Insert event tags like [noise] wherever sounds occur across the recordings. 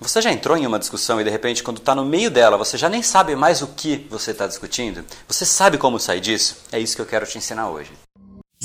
Você já entrou em uma discussão e de repente, quando está no meio dela, você já nem sabe mais o que você está discutindo? Você sabe como sair disso? É isso que eu quero te ensinar hoje.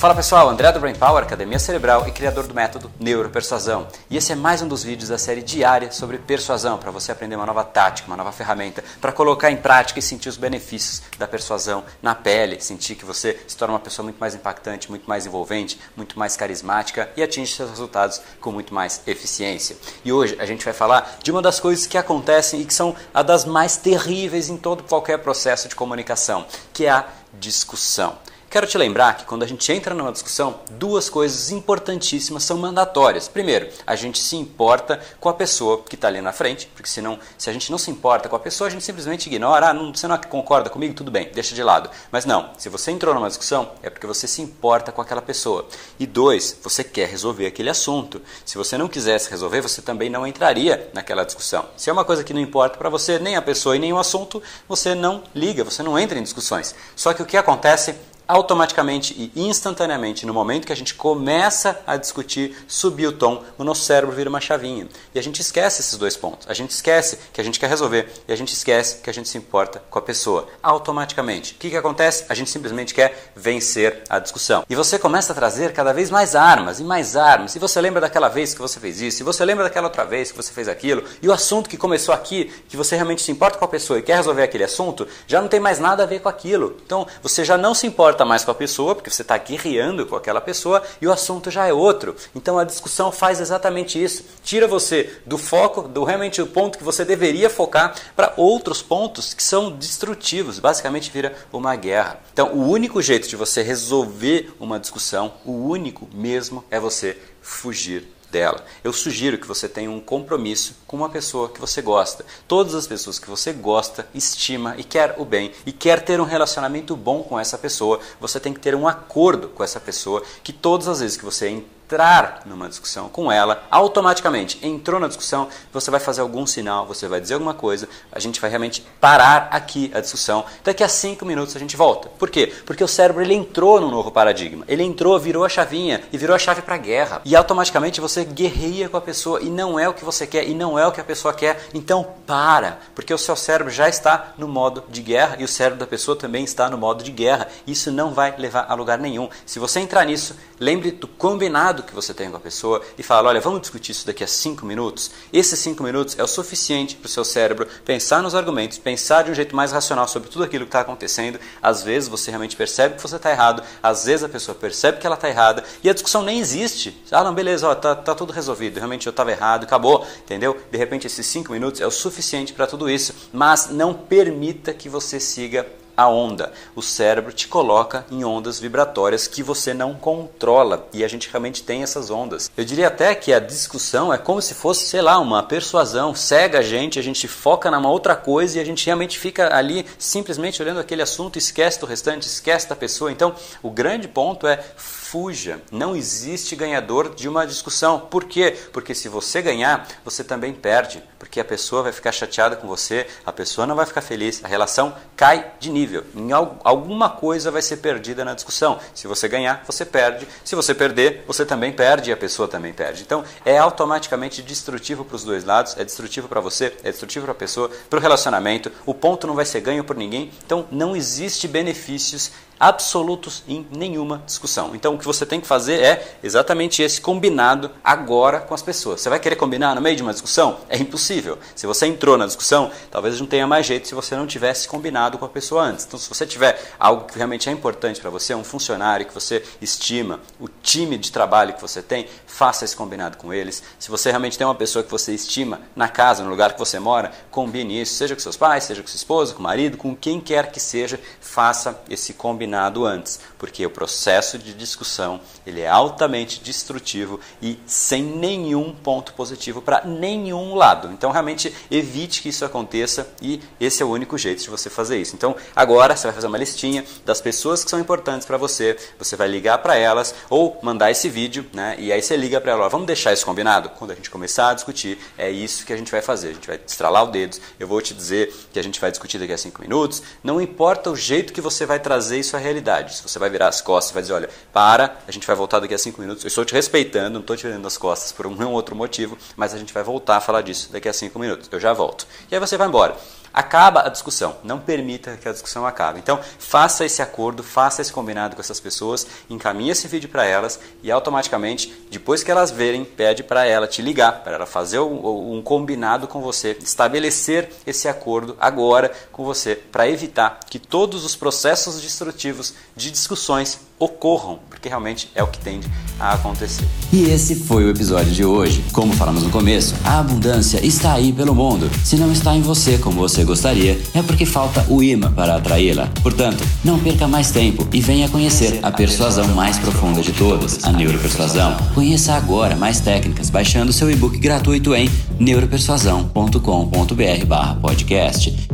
Fala pessoal, André do Brain Power, Academia Cerebral e criador do método Neuropersuasão. E esse é mais um dos vídeos da série diária sobre persuasão, para você aprender uma nova tática, uma nova ferramenta, para colocar em prática e sentir os benefícios da persuasão na pele, sentir que você se torna uma pessoa muito mais impactante, muito mais envolvente, muito mais carismática e atinge seus resultados com muito mais eficiência. E hoje a gente vai falar de uma das coisas que acontecem e que são a das mais terríveis em todo qualquer processo de comunicação, que é a discussão. Quero te lembrar que quando a gente entra numa discussão, duas coisas importantíssimas são mandatórias. Primeiro, a gente se importa com a pessoa que está ali na frente, porque senão, se a gente não se importa com a pessoa, a gente simplesmente ignora, ah, não, você não concorda comigo, tudo bem, deixa de lado. Mas não, se você entrou numa discussão, é porque você se importa com aquela pessoa. E dois, você quer resolver aquele assunto. Se você não quisesse resolver, você também não entraria naquela discussão. Se é uma coisa que não importa para você, nem a pessoa e nem o assunto, você não liga, você não entra em discussões. Só que o que acontece automaticamente e instantaneamente, no momento que a gente começa a discutir, subir o tom, o nosso cérebro vira uma chavinha. E a gente esquece esses dois pontos. A gente esquece que a gente quer resolver e a gente esquece que a gente se importa com a pessoa. Automaticamente. O que, que acontece? A gente simplesmente quer vencer a discussão. E você começa a trazer cada vez mais armas e mais armas. E você lembra daquela vez que você fez isso, e você lembra daquela outra vez que você fez aquilo, e o assunto que começou aqui, que você realmente se importa com a pessoa e quer resolver aquele assunto, já não tem mais nada a ver com aquilo. Então você já não se importa importa mais com a pessoa, porque você está guerreando com aquela pessoa e o assunto já é outro. Então a discussão faz exatamente isso. Tira você do foco, do realmente o ponto que você deveria focar, para outros pontos que são destrutivos. Basicamente vira uma guerra. Então o único jeito de você resolver uma discussão, o único mesmo, é você fugir dela. Eu sugiro que você tenha um compromisso com uma pessoa que você gosta. Todas as pessoas que você gosta, estima e quer o bem e quer ter um relacionamento bom com essa pessoa, você tem que ter um acordo com essa pessoa que todas as vezes que você entrar numa discussão com ela, automaticamente entrou na discussão, você vai fazer algum sinal, você vai dizer alguma coisa, a gente vai realmente parar aqui a discussão. Daqui a cinco minutos a gente volta. Por quê? Porque o cérebro ele entrou num novo paradigma. Ele entrou, virou a chavinha e virou a chave para a guerra. E automaticamente você guerreia com a pessoa e não é o que você quer e não é o que a pessoa quer. Então para, porque o seu cérebro já está no modo de guerra e o cérebro da pessoa também está no modo de guerra. Isso não vai levar a lugar nenhum. Se você entrar nisso, lembre do combinado que você tem com a pessoa e fala: olha, vamos discutir isso daqui a cinco minutos. Esses cinco minutos é o suficiente para o seu cérebro pensar nos argumentos, pensar de um jeito mais racional sobre tudo aquilo que está acontecendo. Às vezes você realmente percebe que você está errado, às vezes a pessoa percebe que ela está errada e a discussão nem existe. Ah, não, beleza, ó, tá, tá tudo resolvido, realmente eu estava errado, acabou, entendeu? De repente esses cinco minutos é o suficiente para tudo isso, mas não permita que você siga a onda. O cérebro te coloca em ondas vibratórias que você não controla e a gente realmente tem essas ondas. Eu diria até que a discussão é como se fosse, sei lá, uma persuasão, cega a gente, a gente foca numa outra coisa e a gente realmente fica ali simplesmente olhando aquele assunto, esquece do restante, esquece da pessoa. Então, o grande ponto é fuja. Não existe ganhador de uma discussão. Por quê? Porque se você ganhar, você também perde. Porque a pessoa vai ficar chateada com você, a pessoa não vai ficar feliz, a relação cai de nível. Em alguma coisa vai ser perdida na discussão. Se você ganhar, você perde. Se você perder, você também perde e a pessoa também perde. Então é automaticamente destrutivo para os dois lados, é destrutivo para você, é destrutivo para a pessoa, para o relacionamento. O ponto não vai ser ganho por ninguém. Então não existe benefícios absolutos em nenhuma discussão. Então o que você tem que fazer é exatamente esse combinado agora com as pessoas. Você vai querer combinar no meio de uma discussão? É impossível. Se você entrou na discussão, talvez não tenha mais jeito se você não tivesse combinado com a pessoa antes. Então se você tiver algo que realmente é importante para você, um funcionário que você estima, o time de trabalho que você tem, faça esse combinado com eles. Se você realmente tem uma pessoa que você estima na casa, no lugar que você mora, combine isso, seja com seus pais, seja com sua esposa, com o marido, com quem quer que seja, faça esse combinado combinado antes, porque o processo de discussão ele é altamente destrutivo e sem nenhum ponto positivo para nenhum lado. Então realmente evite que isso aconteça e esse é o único jeito de você fazer isso. Então agora você vai fazer uma listinha das pessoas que são importantes para você, você vai ligar para elas ou mandar esse vídeo, né? E aí você liga para ela, vamos deixar isso combinado? Quando a gente começar a discutir, é isso que a gente vai fazer. A gente vai estralar o dedo, eu vou te dizer que a gente vai discutir daqui a cinco minutos. Não importa o jeito que você vai trazer isso realidade. Se você vai virar as costas e vai dizer, olha, para, a gente vai voltar daqui a cinco minutos. Eu estou te respeitando, não estou te virando as costas por um [laughs] outro motivo, mas a gente vai voltar a falar disso daqui a cinco minutos. Eu já volto. E aí você vai embora. Acaba a discussão, não permita que a discussão acabe. Então, faça esse acordo, faça esse combinado com essas pessoas, encaminhe esse vídeo para elas e automaticamente, depois que elas verem, pede para ela te ligar, para ela fazer um, um, combinado com você, estabelecer esse acordo agora com você, para evitar que todos os processos destrutivos de discussões ocorram, porque realmente é o que tende a acontecer. E esse foi o episódio de hoje. Como falamos no começo, a abundância está aí pelo mundo. Se não está em você como você gostaria, é porque falta o imã para atraí-la. Portanto, não perca mais tempo e venha conhecer a persuasão mais profunda de todas, a neuropersuasão. Conheça agora mais técnicas baixando seu e-book gratuito em neuropersuasão.com.br/podcast.